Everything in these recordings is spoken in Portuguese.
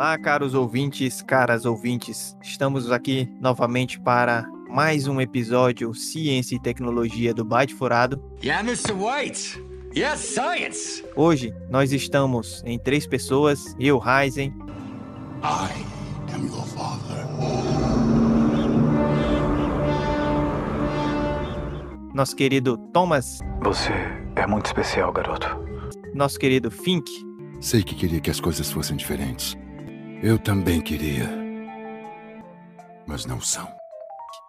Olá, caros ouvintes, caras ouvintes. Estamos aqui novamente para mais um episódio Ciência e Tecnologia do Byte Furado. Yeah, Mr. White. Yes, science. Hoje nós estamos em três pessoas, eu, Ryzen, I am your father. nosso querido Thomas, Você é muito especial, garoto. nosso querido Fink Sei que queria que as coisas fossem diferentes. Eu também queria. Mas não são.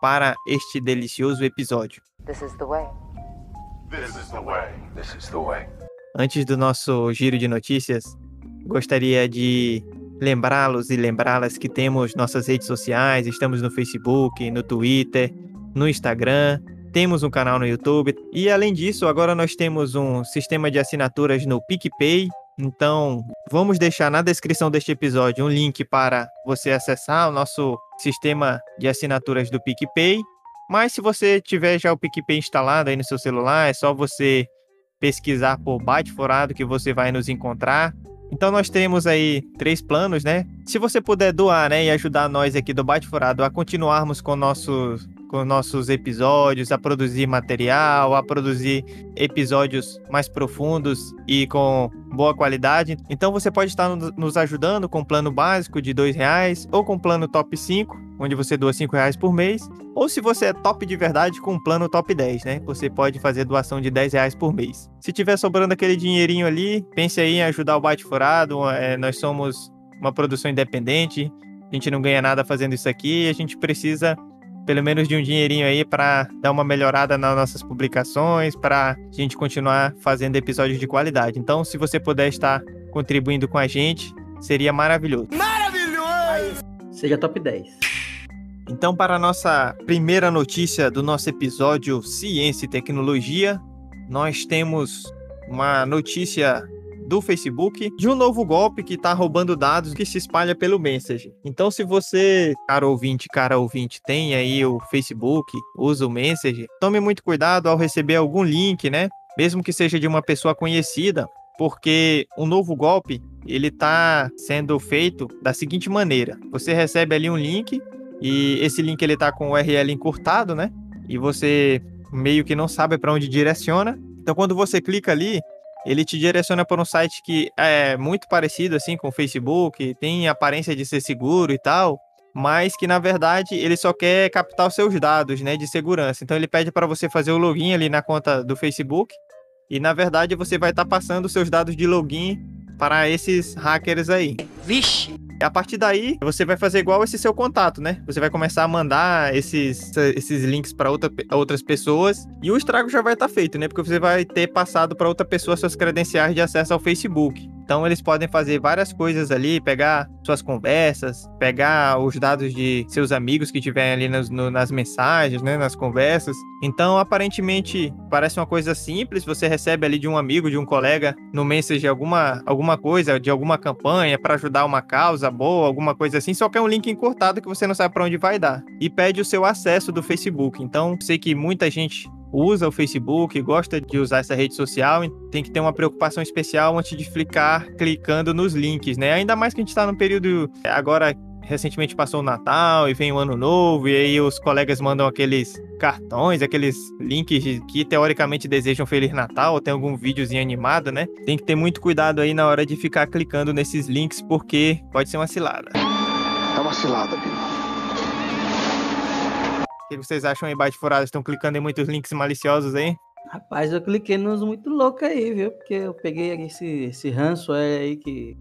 para este delicioso episódio. This is the way. This is the way. This is the way. Antes do nosso giro de notícias, gostaria de lembrá-los e lembrá-las que temos nossas redes sociais, estamos no Facebook, no Twitter, no Instagram, temos um canal no YouTube e além disso, agora nós temos um sistema de assinaturas no PicPay. Então, vamos deixar na descrição deste episódio um link para você acessar o nosso sistema de assinaturas do PicPay. Mas se você tiver já o PicPay instalado aí no seu celular, é só você pesquisar por Byte Furado que você vai nos encontrar. Então nós temos aí três planos, né? Se você puder doar, né, e ajudar nós aqui do Byte Furado a continuarmos com nossos com nossos episódios, a produzir material, a produzir episódios mais profundos e com boa qualidade. Então você pode estar no- nos ajudando com plano básico de R$ reais ou com plano top 5, onde você doa R$ reais por mês. Ou se você é top de verdade com um plano top 10, né? Você pode fazer doação de 10 reais por mês. Se tiver sobrando aquele dinheirinho ali, pense aí em ajudar o Bate Furado. É, nós somos uma produção independente, a gente não ganha nada fazendo isso aqui, a gente precisa pelo menos de um dinheirinho aí para dar uma melhorada nas nossas publicações, para a gente continuar fazendo episódios de qualidade. Então, se você puder estar contribuindo com a gente, seria maravilhoso. Seja top 10. Então, para a nossa primeira notícia do nosso episódio Ciência e Tecnologia, nós temos uma notícia do Facebook de um novo golpe que está roubando dados que se espalha pelo Messenger. Então, se você, cara ouvinte, cara ouvinte, tem aí o Facebook, usa o Messenger, tome muito cuidado ao receber algum link, né? Mesmo que seja de uma pessoa conhecida, porque o novo golpe ele está sendo feito da seguinte maneira: você recebe ali um link e esse link ele tá com o URL encurtado, né? E você meio que não sabe para onde direciona. Então quando você clica ali, ele te direciona para um site que é muito parecido assim com o Facebook, tem aparência de ser seguro e tal, mas que na verdade ele só quer captar os seus dados, né, de segurança. Então ele pede para você fazer o login ali na conta do Facebook e na verdade você vai estar passando os seus dados de login para esses hackers aí. Vixe! A partir daí, você vai fazer igual esse seu contato, né? Você vai começar a mandar esses, esses links para outra, outras pessoas e o estrago já vai estar feito, né? Porque você vai ter passado para outra pessoa suas credenciais de acesso ao Facebook. Então, eles podem fazer várias coisas ali, pegar suas conversas, pegar os dados de seus amigos que tiverem ali nas, no- nas mensagens, né? Nas conversas. Então, aparentemente, parece uma coisa simples. Você recebe ali de um amigo, de um colega, no Messenger alguma, alguma coisa, de alguma campanha para ajudar uma causa boa, alguma coisa assim, só que é um link encurtado que você não sabe para onde vai dar. E pede o seu acesso do Facebook. Então, sei que muita gente usa o Facebook, gosta de usar essa rede social, tem que ter uma preocupação especial antes de ficar clicando nos links, né? Ainda mais que a gente está no período agora recentemente passou o Natal e vem o Ano Novo, e aí os colegas mandam aqueles cartões, aqueles links que teoricamente desejam Feliz Natal, ou tem algum videozinho animado, né? Tem que ter muito cuidado aí na hora de ficar clicando nesses links, porque pode ser uma cilada. É uma cilada, Bill. O que vocês acham aí, Bate Furado? Estão clicando em muitos links maliciosos aí? Rapaz, eu cliquei nos muito loucos aí, viu? Porque eu peguei esse, esse ransomware aí que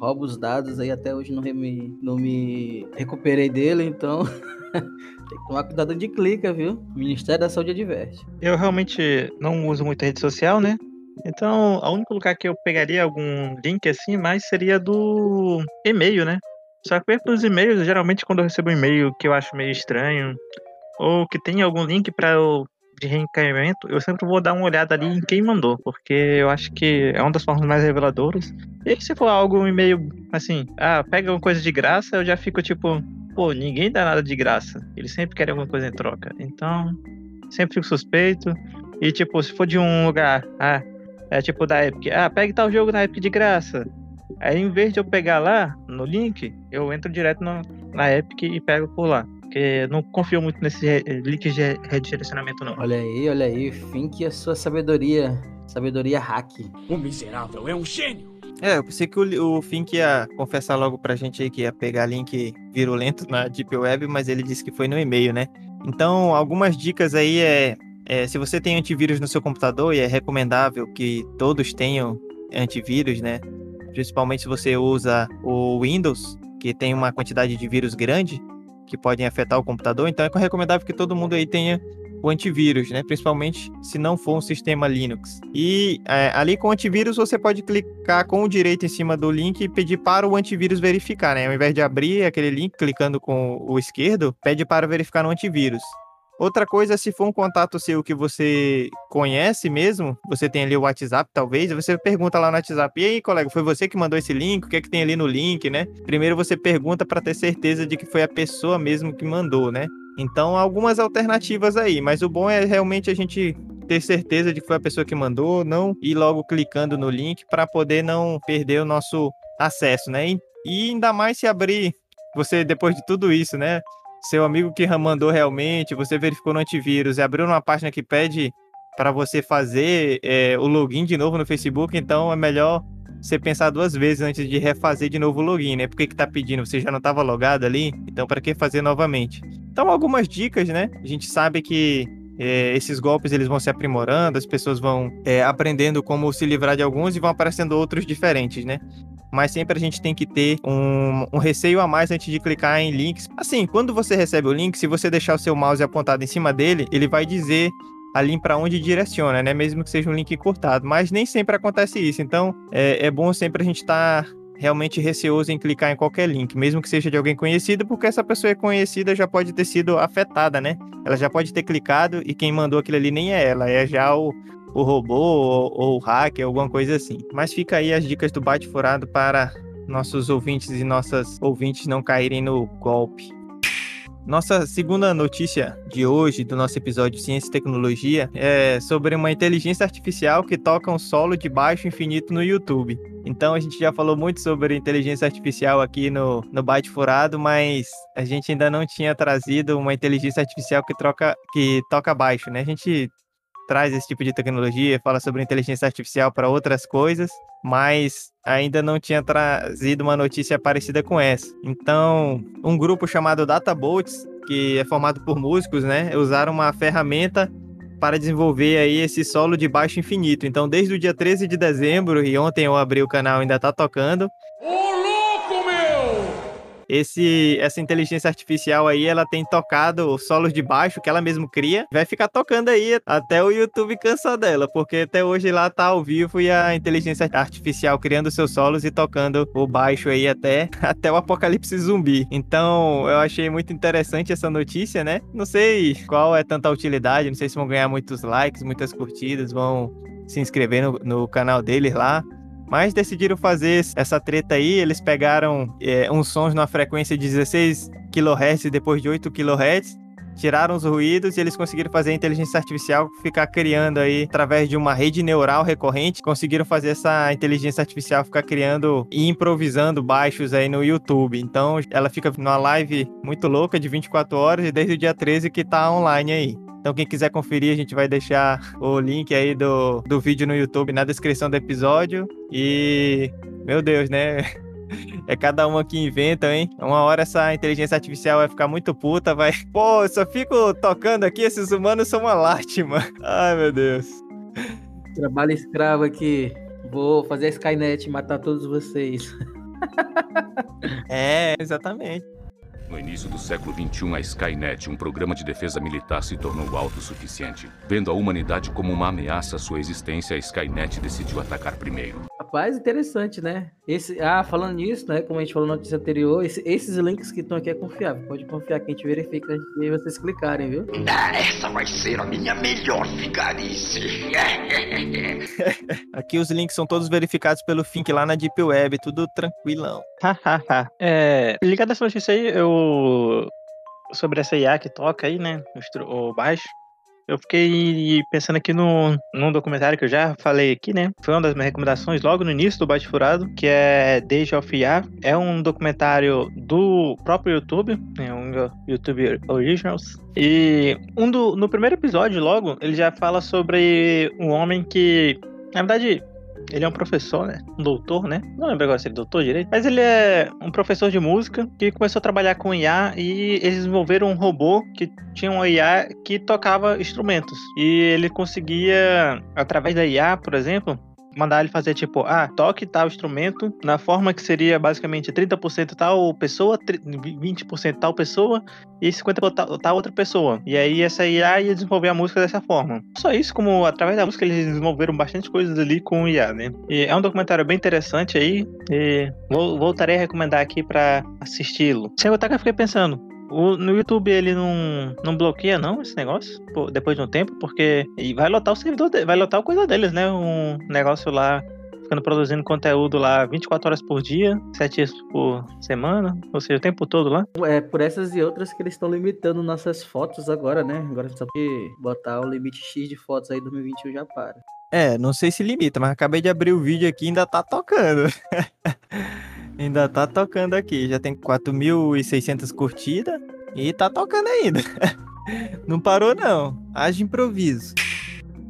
rouba os dados aí, até hoje não me, não me recuperei dele, então tem que tomar cuidado de clica, viu? O Ministério da Saúde adverte. Eu realmente não uso muito rede social, né? Então, o único lugar que eu pegaria algum link assim, mais seria do e-mail, né? Só que pelos e-mails, geralmente quando eu recebo um e-mail que eu acho meio estranho, ou que tem algum link para eu de reencaminhamento, eu sempre vou dar uma olhada ali em quem mandou, porque eu acho que é uma das formas mais reveladoras. E se for algo e-mail assim, ah, pega alguma coisa de graça, eu já fico tipo, pô, ninguém dá nada de graça. Eles sempre querem alguma coisa em troca. Então, sempre fico suspeito. E tipo, se for de um lugar, ah, é tipo da Epic, ah, pega tal jogo na Epic de graça. Aí, em vez de eu pegar lá no link, eu entro direto no, na Epic e pego por lá. Porque não confio muito nesse link de redirecionamento, não. Olha aí, olha aí, fim que a sua sabedoria, sabedoria hack. O miserável é um gênio. É, eu pensei que o, o Fink ia confessar logo pra gente aí que ia pegar link virulento na Deep Web, mas ele disse que foi no e-mail, né? Então, algumas dicas aí é, é se você tem antivírus no seu computador, e é recomendável que todos tenham antivírus, né? Principalmente se você usa o Windows, que tem uma quantidade de vírus grande que podem afetar o computador, então é recomendável que todo mundo aí tenha o antivírus, né? Principalmente se não for um sistema Linux. E é, ali com o antivírus você pode clicar com o direito em cima do link e pedir para o antivírus verificar, né? Ao invés de abrir aquele link clicando com o esquerdo, pede para verificar no antivírus. Outra coisa, se for um contato seu que você conhece mesmo, você tem ali o WhatsApp, talvez, você pergunta lá no WhatsApp, e aí, colega, foi você que mandou esse link? O que é que tem ali no link, né? Primeiro você pergunta para ter certeza de que foi a pessoa mesmo que mandou, né? Então, algumas alternativas aí, mas o bom é realmente a gente ter certeza de que foi a pessoa que mandou, não ir logo clicando no link para poder não perder o nosso acesso, né? E, ainda mais se abrir, você depois de tudo isso, né? Seu amigo que mandou realmente, você verificou no antivírus e abriu uma página que pede para você fazer é, o login de novo no Facebook, então é melhor você pensar duas vezes antes de refazer de novo o login, né? Por que, que tá pedindo? Você já não estava logado ali? Então, para que fazer novamente? Então, algumas dicas, né? A gente sabe que é, esses golpes eles vão se aprimorando, as pessoas vão é, aprendendo como se livrar de alguns e vão aparecendo outros diferentes, né? Mas sempre a gente tem que ter um, um receio a mais antes de clicar em links. Assim, quando você recebe o link, se você deixar o seu mouse apontado em cima dele, ele vai dizer ali para onde direciona, né? Mesmo que seja um link cortado. Mas nem sempre acontece isso. Então, é, é bom sempre a gente estar tá realmente receoso em clicar em qualquer link, mesmo que seja de alguém conhecido, porque essa pessoa é conhecida já pode ter sido afetada, né? Ela já pode ter clicado e quem mandou aquilo ali nem é ela, é já o, o robô ou, ou o hacker, alguma coisa assim. Mas fica aí as dicas do Bate Furado para nossos ouvintes e nossas ouvintes não caírem no golpe. Nossa segunda notícia de hoje do nosso episódio Ciência e Tecnologia é sobre uma inteligência artificial que toca um solo de baixo infinito no YouTube. Então a gente já falou muito sobre inteligência artificial aqui no, no Byte Furado, mas a gente ainda não tinha trazido uma inteligência artificial que, troca, que toca baixo, né? A gente traz esse tipo de tecnologia, fala sobre inteligência artificial para outras coisas, mas ainda não tinha trazido uma notícia parecida com essa. Então, um grupo chamado DataBoats, que é formado por músicos, né, usaram uma ferramenta para desenvolver aí esse solo de baixo infinito. Então, desde o dia 13 de dezembro, e ontem eu abri o canal ainda tá tocando! Esse essa inteligência artificial aí, ela tem tocado solos de baixo que ela mesmo cria, vai ficar tocando aí até o YouTube cansar dela, porque até hoje lá tá ao vivo e a inteligência artificial criando seus solos e tocando o baixo aí até até o apocalipse zumbi. Então, eu achei muito interessante essa notícia, né? Não sei qual é tanta utilidade, não sei se vão ganhar muitos likes, muitas curtidas, vão se inscrever no, no canal deles lá. Mas decidiram fazer essa treta aí. Eles pegaram é, uns sons numa frequência de 16 kHz depois de 8 kHz. Tiraram os ruídos e eles conseguiram fazer a inteligência artificial ficar criando aí, através de uma rede neural recorrente, conseguiram fazer essa inteligência artificial ficar criando e improvisando baixos aí no YouTube. Então ela fica numa live muito louca de 24 horas e desde o dia 13 que tá online aí. Então, quem quiser conferir, a gente vai deixar o link aí do, do vídeo no YouTube na descrição do episódio. E, meu Deus, né? É cada uma que inventa, hein? Uma hora essa inteligência artificial vai ficar muito puta, vai. Pô, eu só fico tocando aqui, esses humanos são uma lástima. Ai, meu Deus. Trabalho escravo aqui. Vou fazer a Skynet matar todos vocês. É, exatamente. No início do século XXI, a Skynet, um programa de defesa militar, se tornou autossuficiente. Vendo a humanidade como uma ameaça à sua existência, a Skynet decidiu atacar primeiro. Rapaz, interessante, né? Esse, ah, falando nisso, né? Como a gente falou na notícia anterior, esse- esses links que estão aqui é confiável. Pode confiar que a gente verifica antes de vocês clicarem, viu? Ah, essa vai ser a minha melhor vigarice. Aqui os links são todos verificados pelo Fink lá na Deep Web, tudo tranquilão. Hahaha. é, ligado essa notícia aí, eu. Sobre essa IA que toca aí, né? O baixo. Eu fiquei pensando aqui no, num documentário que eu já falei aqui, né? Foi uma das minhas recomendações logo no início do Bate Furado, que é Deja of Ya. É um documentário do próprio YouTube, né? um YouTube Originals. E um do, no primeiro episódio, logo, ele já fala sobre um homem que, na verdade, ele é um professor, né? Um doutor, né? Não lembro agora se ele é doutor direito. Mas ele é um professor de música que começou a trabalhar com IA e eles desenvolveram um robô que tinha um IA que tocava instrumentos. E ele conseguia, através da IA, por exemplo, mandar ele fazer tipo, ah, toque tal instrumento na forma que seria basicamente 30% tal pessoa, 20% tal pessoa e 50% tal outra pessoa. E aí essa IA ia desenvolver a música dessa forma. Só isso, como através da música eles desenvolveram bastante coisas ali com IA, né? E é um documentário bem interessante aí e vou, voltarei a recomendar aqui para assisti-lo. Sem contar que eu fiquei pensando, o, no YouTube ele não, não bloqueia não esse negócio pô, depois de um tempo, porque vai lotar o servidor, de, vai lotar a coisa deles, né? Um negócio lá ficando produzindo conteúdo lá 24 horas por dia, 7 dias por semana, ou seja, o tempo todo lá. É por essas e outras que eles estão limitando nossas fotos agora, né? Agora só que botar o limite X de fotos aí 2021 já para. É, não sei se limita, mas acabei de abrir o vídeo aqui e ainda tá tocando. Ainda tá tocando aqui. Já tem 4.600 curtidas e tá tocando ainda. não parou, não. Haja improviso.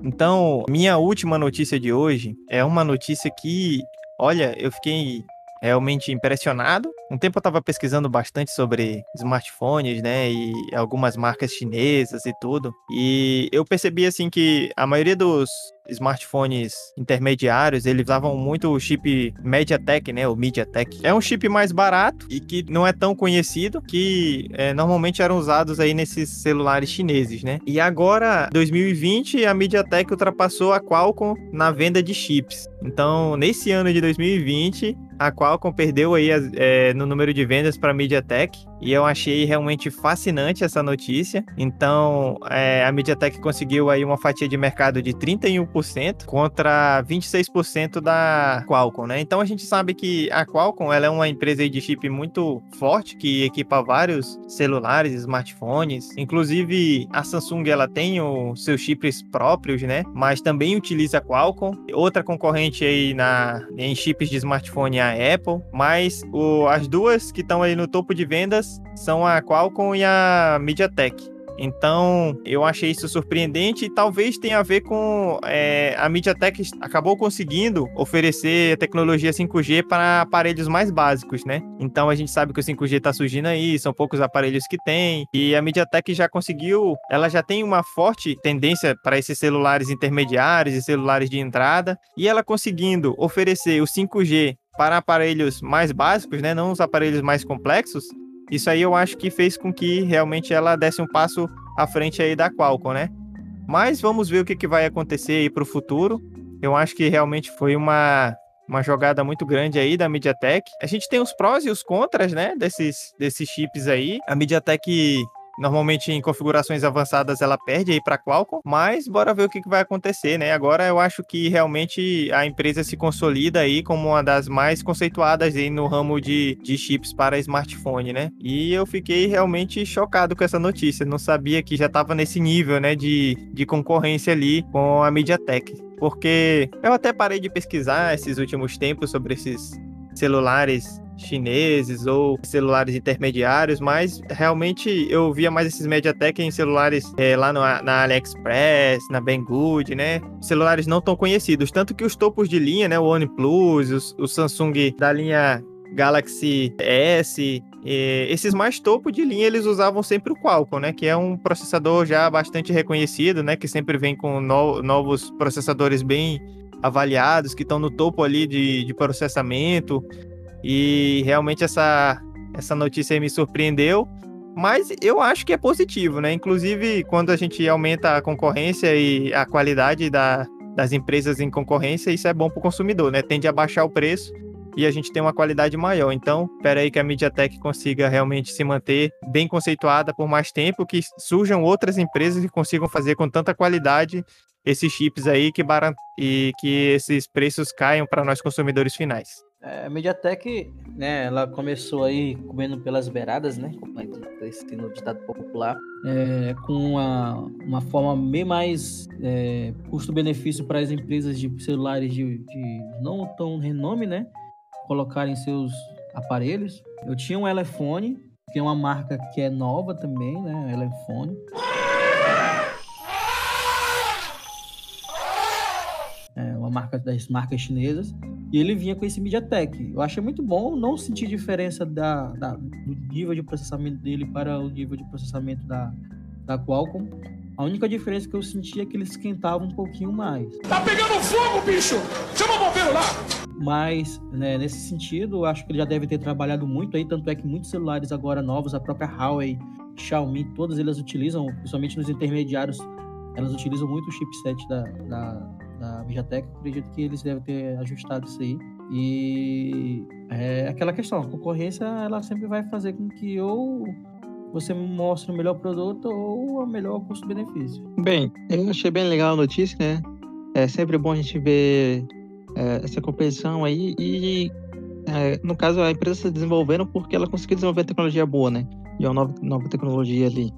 Então, minha última notícia de hoje é uma notícia que, olha, eu fiquei realmente impressionado. Um tempo eu estava pesquisando bastante sobre smartphones, né, e algumas marcas chinesas e tudo. E eu percebi assim que a maioria dos smartphones intermediários, eles usavam muito o chip MediaTek, né, o MediaTek. É um chip mais barato e que não é tão conhecido, que é, normalmente eram usados aí nesses celulares chineses, né? E agora, 2020, a MediaTek ultrapassou a Qualcomm na venda de chips. Então, nesse ano de 2020, a Qualcomm perdeu aí é, no número de vendas para a MediaTek e eu achei realmente fascinante essa notícia. Então, é, a MediaTek conseguiu aí uma fatia de mercado de 31% contra 26% da Qualcomm, né? Então a gente sabe que a Qualcomm ela é uma empresa de chip muito forte que equipa vários celulares, smartphones. Inclusive a Samsung ela tem os seus chips próprios, né? Mas também utiliza a Qualcomm. Outra concorrente aí na em chips de smartphone é a Apple, mas o, as duas que estão aí no topo de vendas são a Qualcomm e a MediaTek. Então, eu achei isso surpreendente e talvez tenha a ver com é, a MediaTek acabou conseguindo oferecer tecnologia 5G para aparelhos mais básicos, né? Então, a gente sabe que o 5G está surgindo aí, são poucos aparelhos que tem, e a MediaTek já conseguiu, ela já tem uma forte tendência para esses celulares intermediários e celulares de entrada, e ela conseguindo oferecer o 5G para aparelhos mais básicos, né, não os aparelhos mais complexos, isso aí eu acho que fez com que realmente ela desse um passo à frente aí da Qualcomm, né? Mas vamos ver o que, que vai acontecer aí para o futuro. Eu acho que realmente foi uma, uma jogada muito grande aí da MediaTek. A gente tem os prós e os contras, né, desses, desses chips aí. A MediaTek Normalmente em configurações avançadas ela perde aí para Qualcomm, mas bora ver o que, vai acontecer, né? Agora eu acho que realmente a empresa se consolida aí como uma das mais conceituadas aí no ramo de, de chips para smartphone, né? E eu fiquei realmente chocado com essa notícia, não sabia que já estava nesse nível, né, de, de concorrência ali com a MediaTek. Porque eu até parei de pesquisar esses últimos tempos sobre esses celulares chineses ou celulares intermediários, mas realmente eu via mais esses MediaTek em celulares é, lá no, na AliExpress, na Banggood, né? Celulares não tão conhecidos, tanto que os topos de linha, né? O OnePlus, o, o Samsung da linha Galaxy S, esses mais topo de linha eles usavam sempre o Qualcomm, né? Que é um processador já bastante reconhecido, né? Que sempre vem com no, novos processadores bem avaliados, que estão no topo ali de, de processamento. E realmente essa, essa notícia me surpreendeu. Mas eu acho que é positivo, né? Inclusive, quando a gente aumenta a concorrência e a qualidade da, das empresas em concorrência, isso é bom para o consumidor, né? Tende a baixar o preço e a gente tem uma qualidade maior. Então, espera aí que a MediaTek consiga realmente se manter bem conceituada por mais tempo, que surjam outras empresas que consigam fazer com tanta qualidade esses chips aí que, e que esses preços caiam para nós consumidores finais. É, a MediaTek, né, ela começou aí comendo pelas beiradas, né, como é esse no ditado popular, é, com uma, uma forma bem mais é, custo-benefício para as empresas de celulares de, de não tão renome, né, colocarem seus aparelhos. Eu tinha um Elefone, que é uma marca que é nova também, né, Elefone. É uma marca das marcas chinesas. E ele vinha com esse MediaTek. Eu achei muito bom, não senti diferença da, da, do nível de processamento dele para o nível de processamento da, da Qualcomm. A única diferença que eu senti é que ele esquentava um pouquinho mais. Tá pegando fogo, bicho! Chama o bombeiro lá! Mas, né, nesse sentido, eu acho que ele já deve ter trabalhado muito aí, tanto é que muitos celulares agora novos, a própria Huawei, Xiaomi, todas elas utilizam, principalmente nos intermediários, elas utilizam muito o chipset da, da, da MediaTek. Acredito que eles devem ter ajustado isso aí. E é aquela questão, a concorrência ela sempre vai fazer com que ou você mostre o melhor produto ou o melhor custo-benefício. Bem, eu achei bem legal a notícia, né? É sempre bom a gente ver é, essa competição aí e é, no caso a empresa está desenvolvendo porque ela conseguiu desenvolver tecnologia boa, né? E uma nova, nova tecnologia ali.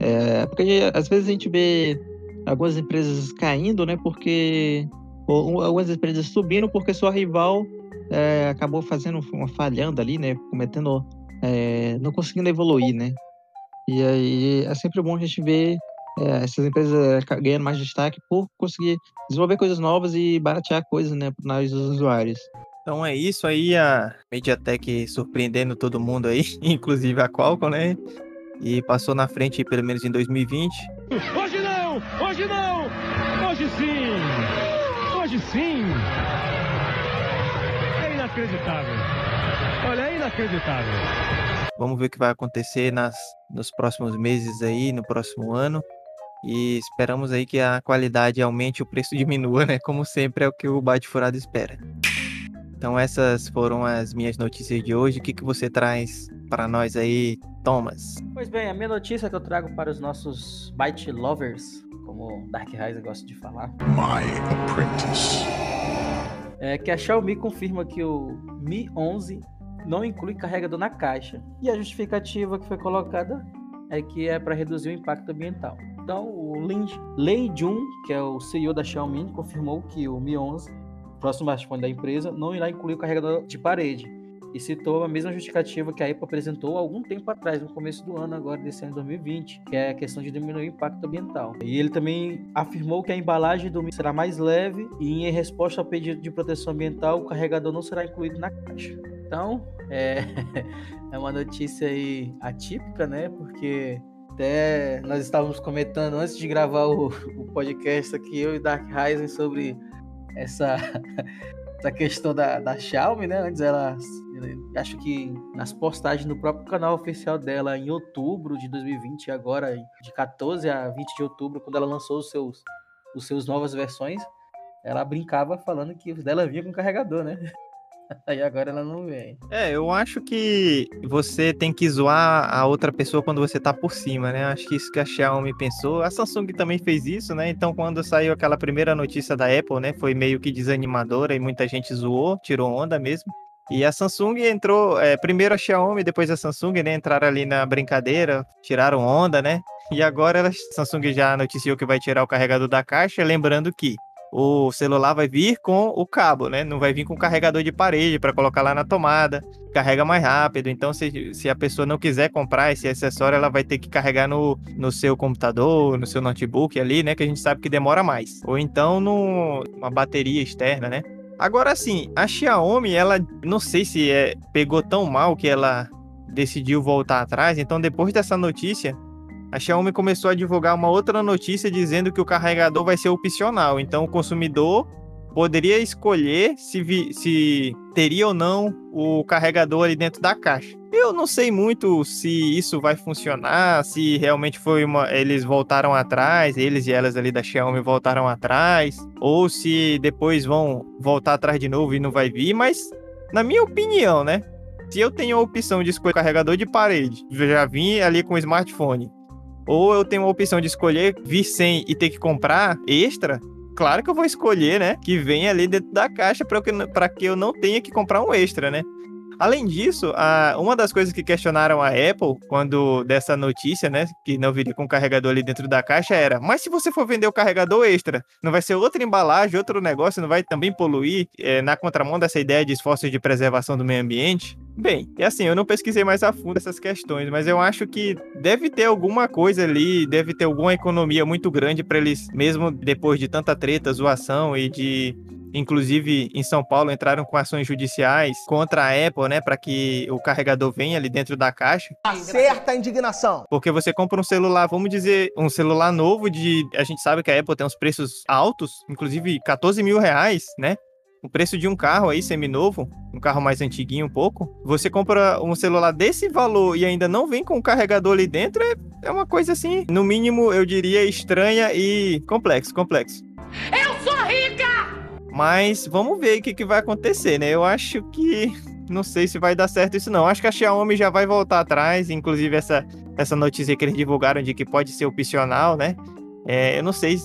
É, porque às vezes a gente vê algumas empresas caindo, né? Porque ou, algumas empresas subindo porque sua rival é, acabou fazendo uma falhando ali, né? Cometendo, é, não conseguindo evoluir, né? E aí é sempre bom a gente ver é, essas empresas ganhando mais destaque por conseguir desenvolver coisas novas e baratear coisas, né, para os usuários. Então é isso aí, a MediaTek surpreendendo todo mundo aí, inclusive a Qualcomm, né? E passou na frente pelo menos em 2020. Hoje não! Hoje sim! Hoje sim! É inacreditável! Olha, é inacreditável! Vamos ver o que vai acontecer nas, nos próximos meses aí, no próximo ano. E esperamos aí que a qualidade aumente e o preço diminua, né? Como sempre é o que o Bate Furado espera. Então essas foram as minhas notícias de hoje. O que, que você traz para nós aí, Thomas? Pois bem, a minha notícia que eu trago para os nossos Byte Lovers, como Dark Rise gosta de falar. My apprentice. É que a Xiaomi confirma que o Mi 11 não inclui carregador na caixa. E a justificativa que foi colocada é que é para reduzir o impacto ambiental. Então, o Lin, Lei Jun, que é o CEO da Xiaomi, confirmou que o Mi 11, próximo smartphone da empresa, não irá incluir o carregador de parede e citou a mesma justificativa que a Apple apresentou algum tempo atrás, no começo do ano, agora desse ano 2020, que é a questão de diminuir o impacto ambiental. E ele também afirmou que a embalagem do será mais leve e, em resposta ao pedido de proteção ambiental, o carregador não será incluído na caixa. Então, é, é uma notícia aí atípica, né? Porque até nós estávamos comentando antes de gravar o, o podcast aqui, eu e Dark Rising, sobre essa, essa questão da, da Xiaomi, né? Antes ela, acho que nas postagens no próprio canal oficial dela em outubro de 2020, agora de 14 a 20 de outubro, quando ela lançou os seus, os seus novas versões, ela brincava falando que os dela vinha com carregador, né? Aí agora ela não vem. É, eu acho que você tem que zoar a outra pessoa quando você tá por cima, né? Acho que isso que a Xiaomi pensou. A Samsung também fez isso, né? Então, quando saiu aquela primeira notícia da Apple, né? Foi meio que desanimadora e muita gente zoou, tirou onda mesmo. E a Samsung entrou, é, primeiro a Xiaomi, depois a Samsung, né? Entraram ali na brincadeira, tiraram onda, né? E agora a Samsung já noticiou que vai tirar o carregador da caixa, lembrando que o celular vai vir com o cabo, né? Não vai vir com o carregador de parede para colocar lá na tomada, carrega mais rápido. Então, se, se a pessoa não quiser comprar esse acessório, ela vai ter que carregar no, no seu computador, no seu notebook ali, né? Que a gente sabe que demora mais. Ou então numa bateria externa, né? Agora sim, a Xiaomi, ela não sei se é, pegou tão mal que ela decidiu voltar atrás. Então, depois dessa notícia, a Xiaomi começou a divulgar uma outra notícia dizendo que o carregador vai ser opcional. Então o consumidor poderia escolher se, vi, se teria ou não o carregador ali dentro da caixa. Eu não sei muito se isso vai funcionar, se realmente foi uma. Eles voltaram atrás, eles e elas ali da Xiaomi voltaram atrás, ou se depois vão voltar atrás de novo e não vai vir, mas na minha opinião, né? Se eu tenho a opção de escolher carregador de parede, já vim ali com o smartphone, ou eu tenho a opção de escolher vir sem e ter que comprar extra, claro que eu vou escolher, né? Que venha ali dentro da caixa para que, que eu não tenha que comprar um extra, né? Além disso, a, uma das coisas que questionaram a Apple quando dessa notícia, né, que não viria com o carregador ali dentro da caixa era: mas se você for vender o carregador extra, não vai ser outra embalagem, outro negócio, não vai também poluir é, na contramão dessa ideia de esforços de preservação do meio ambiente? Bem, é assim, eu não pesquisei mais a fundo essas questões, mas eu acho que deve ter alguma coisa ali, deve ter alguma economia muito grande para eles, mesmo depois de tanta treta, zoação e de inclusive em São Paulo entraram com ações judiciais contra a Apple, né, para que o carregador venha ali dentro da caixa. Acerta a indignação. Porque você compra um celular, vamos dizer, um celular novo de, a gente sabe que a Apple tem uns preços altos, inclusive 14 mil reais, né? O preço de um carro aí seminovo, um carro mais antiguinho um pouco, você compra um celular desse valor e ainda não vem com um carregador ali dentro, é, é uma coisa assim, no mínimo eu diria estranha e complexo, complexo. Mas vamos ver o que, que vai acontecer, né? Eu acho que. Não sei se vai dar certo isso, não. Acho que a Xiaomi já vai voltar atrás. Inclusive, essa, essa notícia que eles divulgaram de que pode ser opcional, né? É, eu não sei.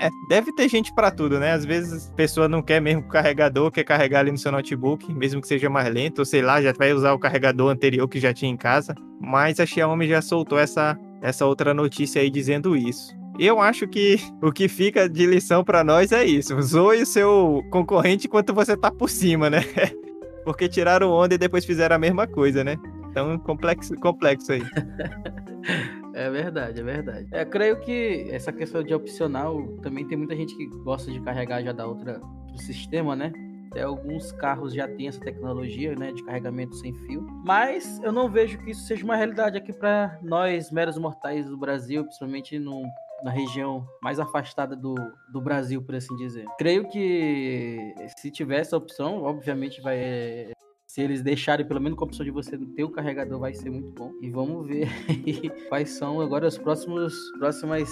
É, deve ter gente para tudo, né? Às vezes a pessoa não quer mesmo o carregador, quer carregar ali no seu notebook, mesmo que seja mais lento, ou sei lá, já vai usar o carregador anterior que já tinha em casa. Mas a Xiaomi já soltou essa, essa outra notícia aí dizendo isso. Eu acho que o que fica de lição para nós é isso. Zoe o seu concorrente enquanto você tá por cima, né? Porque tiraram onda e depois fizeram a mesma coisa, né? Então, complexo, complexo aí. É verdade, é verdade. É, creio que essa questão de opcional também tem muita gente que gosta de carregar já da outra do sistema, né? Até alguns carros já têm essa tecnologia, né, de carregamento sem fio. Mas eu não vejo que isso seja uma realidade aqui para nós meros mortais do Brasil, principalmente no na região mais afastada do, do Brasil, por assim dizer. Creio que se tiver essa opção, obviamente vai. Se eles deixarem pelo menos com a opção de você ter o carregador, vai ser muito bom. E vamos ver quais são agora as próximos, próximas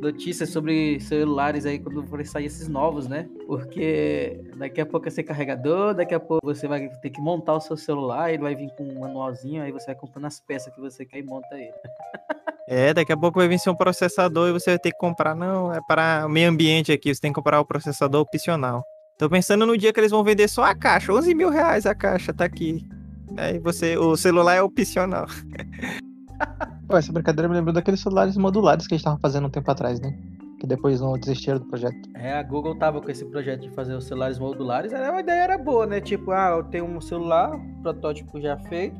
notícias sobre celulares aí quando forem sair esses novos, né? Porque daqui a pouco é ser carregador, daqui a pouco você vai ter que montar o seu celular, ele vai vir com um manualzinho, aí você vai comprando as peças que você quer e monta ele. É, daqui a pouco vai vir ser um processador e você vai ter que comprar. Não, é para o meio ambiente aqui, você tem que comprar o processador opcional. Tô pensando no dia que eles vão vender só a caixa, 11 mil reais a caixa, tá aqui. Aí você, o celular é opcional. Pô, essa brincadeira me lembrou daqueles celulares modulares que a gente tava fazendo um tempo atrás, né? Que depois não desistiram do projeto. É, a Google tava com esse projeto de fazer os celulares modulares, a ideia era boa, né? Tipo, ah, eu tenho um celular, protótipo já feito,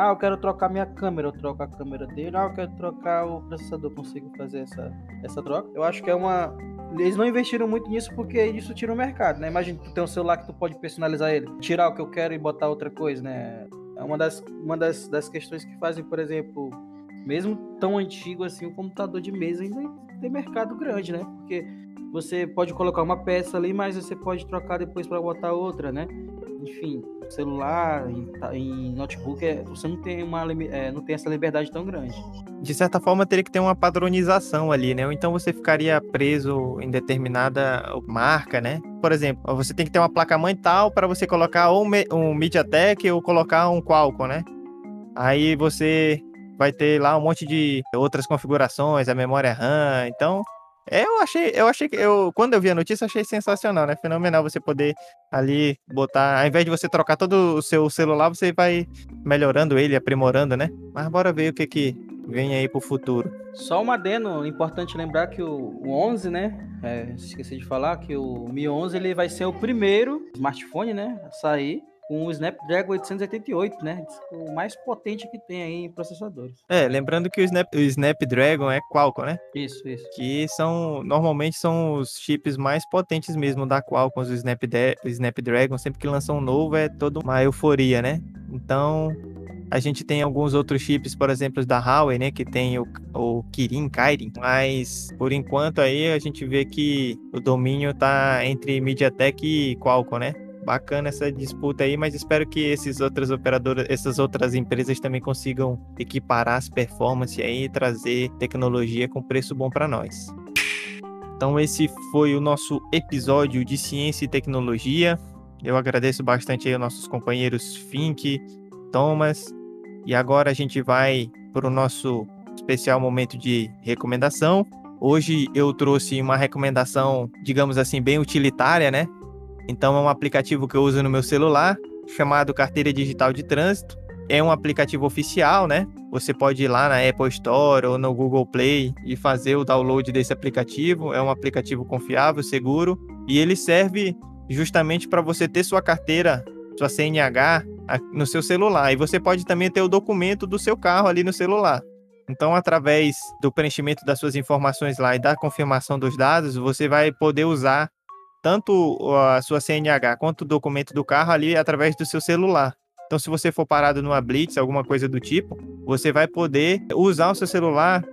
ah, eu quero trocar minha câmera, eu troco a câmera dele. Ah, eu quero trocar o processador, consigo fazer essa, essa troca. Eu acho que é uma. Eles não investiram muito nisso porque isso tira o mercado, né? Imagina tu tem um celular que tu pode personalizar ele, tirar o que eu quero e botar outra coisa, né? É uma das, uma das, das questões que fazem, por exemplo, mesmo tão antigo assim, o computador de mesa ainda tem mercado grande, né? Porque você pode colocar uma peça ali, mas você pode trocar depois para botar outra, né? Enfim, celular, em, em notebook, é, você não tem, uma, é, não tem essa liberdade tão grande. De certa forma, teria que ter uma padronização ali, né? Ou então você ficaria preso em determinada marca, né? Por exemplo, você tem que ter uma placa-mãe tal para você colocar ou um MediaTek ou colocar um Qualcomm, né? Aí você vai ter lá um monte de outras configurações, a memória RAM, então eu achei, eu achei que eu quando eu vi a notícia achei sensacional, né? Fenomenal você poder ali botar, ao invés de você trocar todo o seu celular, você vai melhorando ele, aprimorando, né? Mas bora ver o que que vem aí pro futuro. Só um adeno, importante lembrar que o, o 11, né? É, esqueci de falar que o Mi 11 ele vai ser o primeiro smartphone, né, a sair com o Snapdragon 888, né? O mais potente que tem aí em processadores. É, lembrando que o, Snap, o Snapdragon é Qualcomm, né? Isso, isso. Que são, normalmente são os chips mais potentes mesmo da Qualcomm, os Snapdragon, sempre que lançam um novo é toda uma euforia, né? Então, a gente tem alguns outros chips, por exemplo, da Huawei, né? Que tem o, o Kirin, Kairin. Mas, por enquanto aí, a gente vê que o domínio tá entre MediaTek e Qualcomm, né? Bacana essa disputa aí, mas espero que esses outras operadoras, essas outras empresas também consigam equiparar as performances aí e trazer tecnologia com preço bom para nós. Então esse foi o nosso episódio de ciência e tecnologia. Eu agradeço bastante aí aos nossos companheiros Fink, Thomas, e agora a gente vai para o nosso especial momento de recomendação. Hoje eu trouxe uma recomendação, digamos assim, bem utilitária, né? Então é um aplicativo que eu uso no meu celular, chamado Carteira Digital de Trânsito. É um aplicativo oficial, né? Você pode ir lá na Apple Store ou no Google Play e fazer o download desse aplicativo. É um aplicativo confiável, seguro e ele serve justamente para você ter sua carteira, sua CNH no seu celular. E você pode também ter o documento do seu carro ali no celular. Então, através do preenchimento das suas informações lá e da confirmação dos dados, você vai poder usar tanto a sua CNH quanto o documento do carro ali através do seu celular. Então, se você for parado numa blitz, alguma coisa do tipo, você vai poder usar o seu celular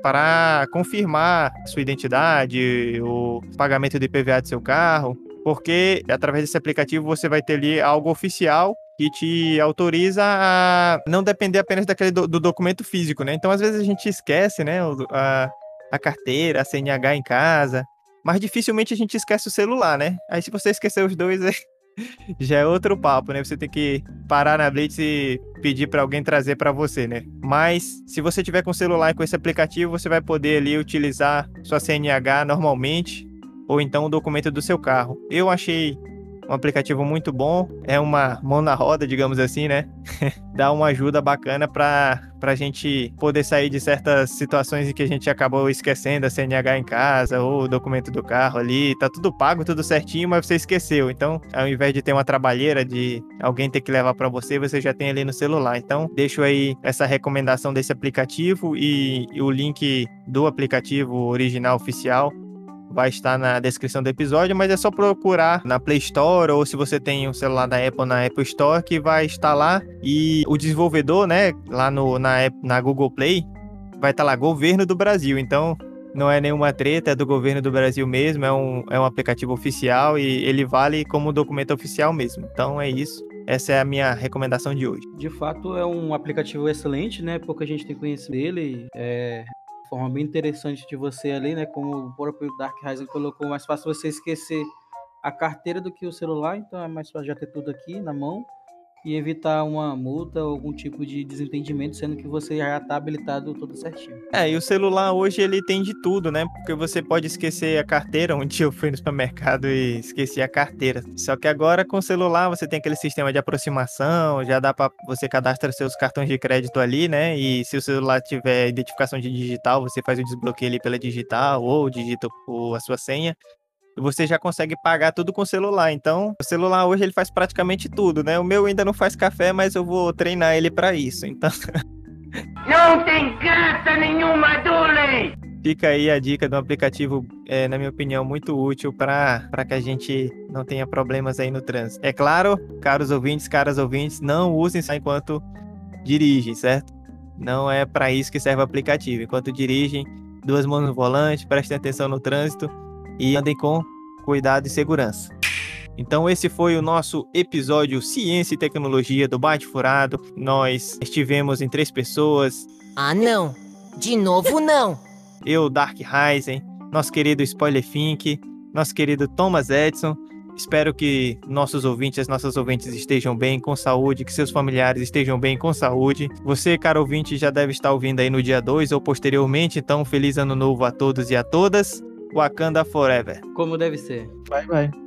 para confirmar sua identidade, o pagamento de IPVA do seu carro, porque através desse aplicativo você vai ter ali algo oficial que te autoriza a não depender apenas daquele do, do documento físico, né? Então, às vezes a gente esquece, né, a, a carteira, a CNH em casa, mas dificilmente a gente esquece o celular, né? Aí se você esquecer os dois, já é outro papo, né? Você tem que parar na Blitz e pedir para alguém trazer para você, né? Mas se você tiver com o celular e com esse aplicativo, você vai poder ali utilizar sua CNH normalmente ou então o documento do seu carro. Eu achei um aplicativo muito bom, é uma mão na roda, digamos assim, né? Dá uma ajuda bacana para a gente poder sair de certas situações em que a gente acabou esquecendo a CNH em casa ou o documento do carro ali, tá tudo pago, tudo certinho, mas você esqueceu. Então, ao invés de ter uma trabalheira de alguém ter que levar para você, você já tem ali no celular. Então, deixo aí essa recomendação desse aplicativo e, e o link do aplicativo original oficial vai estar na descrição do episódio, mas é só procurar na Play Store ou se você tem um celular da Apple na Apple Store que vai estar lá e o desenvolvedor, né, lá no, na, na Google Play, vai estar lá, Governo do Brasil. Então, não é nenhuma treta, é do governo do Brasil mesmo, é um, é um aplicativo oficial e ele vale como documento oficial mesmo. Então é isso. Essa é a minha recomendação de hoje. De fato, é um aplicativo excelente, né? Pouca gente tem conhecido dele. É, forma bem interessante de você ali, né? Como o próprio Dark Rising colocou, mais fácil você esquecer a carteira do que o celular, então é mais fácil já ter tudo aqui na mão e evitar uma multa ou algum tipo de desentendimento, sendo que você já está habilitado tudo certinho. É, e o celular hoje ele tem de tudo, né? Porque você pode esquecer a carteira. Um dia eu fui no supermercado e esqueci a carteira. Só que agora com o celular você tem aquele sistema de aproximação, já dá para você cadastra seus cartões de crédito ali, né? E se o celular tiver identificação de digital, você faz o desbloqueio ali pela digital ou digita a sua senha você já consegue pagar tudo com o celular. Então, o celular hoje ele faz praticamente tudo, né? O meu ainda não faz café, mas eu vou treinar ele para isso. Então, não tem graça nenhuma, Dule! Fica aí a dica do aplicativo, é, na minha opinião, muito útil para que a gente não tenha problemas aí no trânsito. É claro, caros ouvintes, caras ouvintes, não usem só enquanto dirigem, certo? Não é para isso que serve o aplicativo. Enquanto dirigem, duas mãos no volante, prestem atenção no trânsito e andem com cuidado e segurança. Então esse foi o nosso episódio Ciência e Tecnologia do Bate Furado. Nós estivemos em três pessoas. Ah não, de novo não. Eu, Dark Ryzen, nosso querido Spoiler Fink, nosso querido Thomas Edson. Espero que nossos ouvintes, nossas ouvintes estejam bem, com saúde, que seus familiares estejam bem, com saúde. Você, caro ouvinte, já deve estar ouvindo aí no dia 2 ou posteriormente, então feliz ano novo a todos e a todas. Wakanda Forever. Como deve ser. Bye, bye.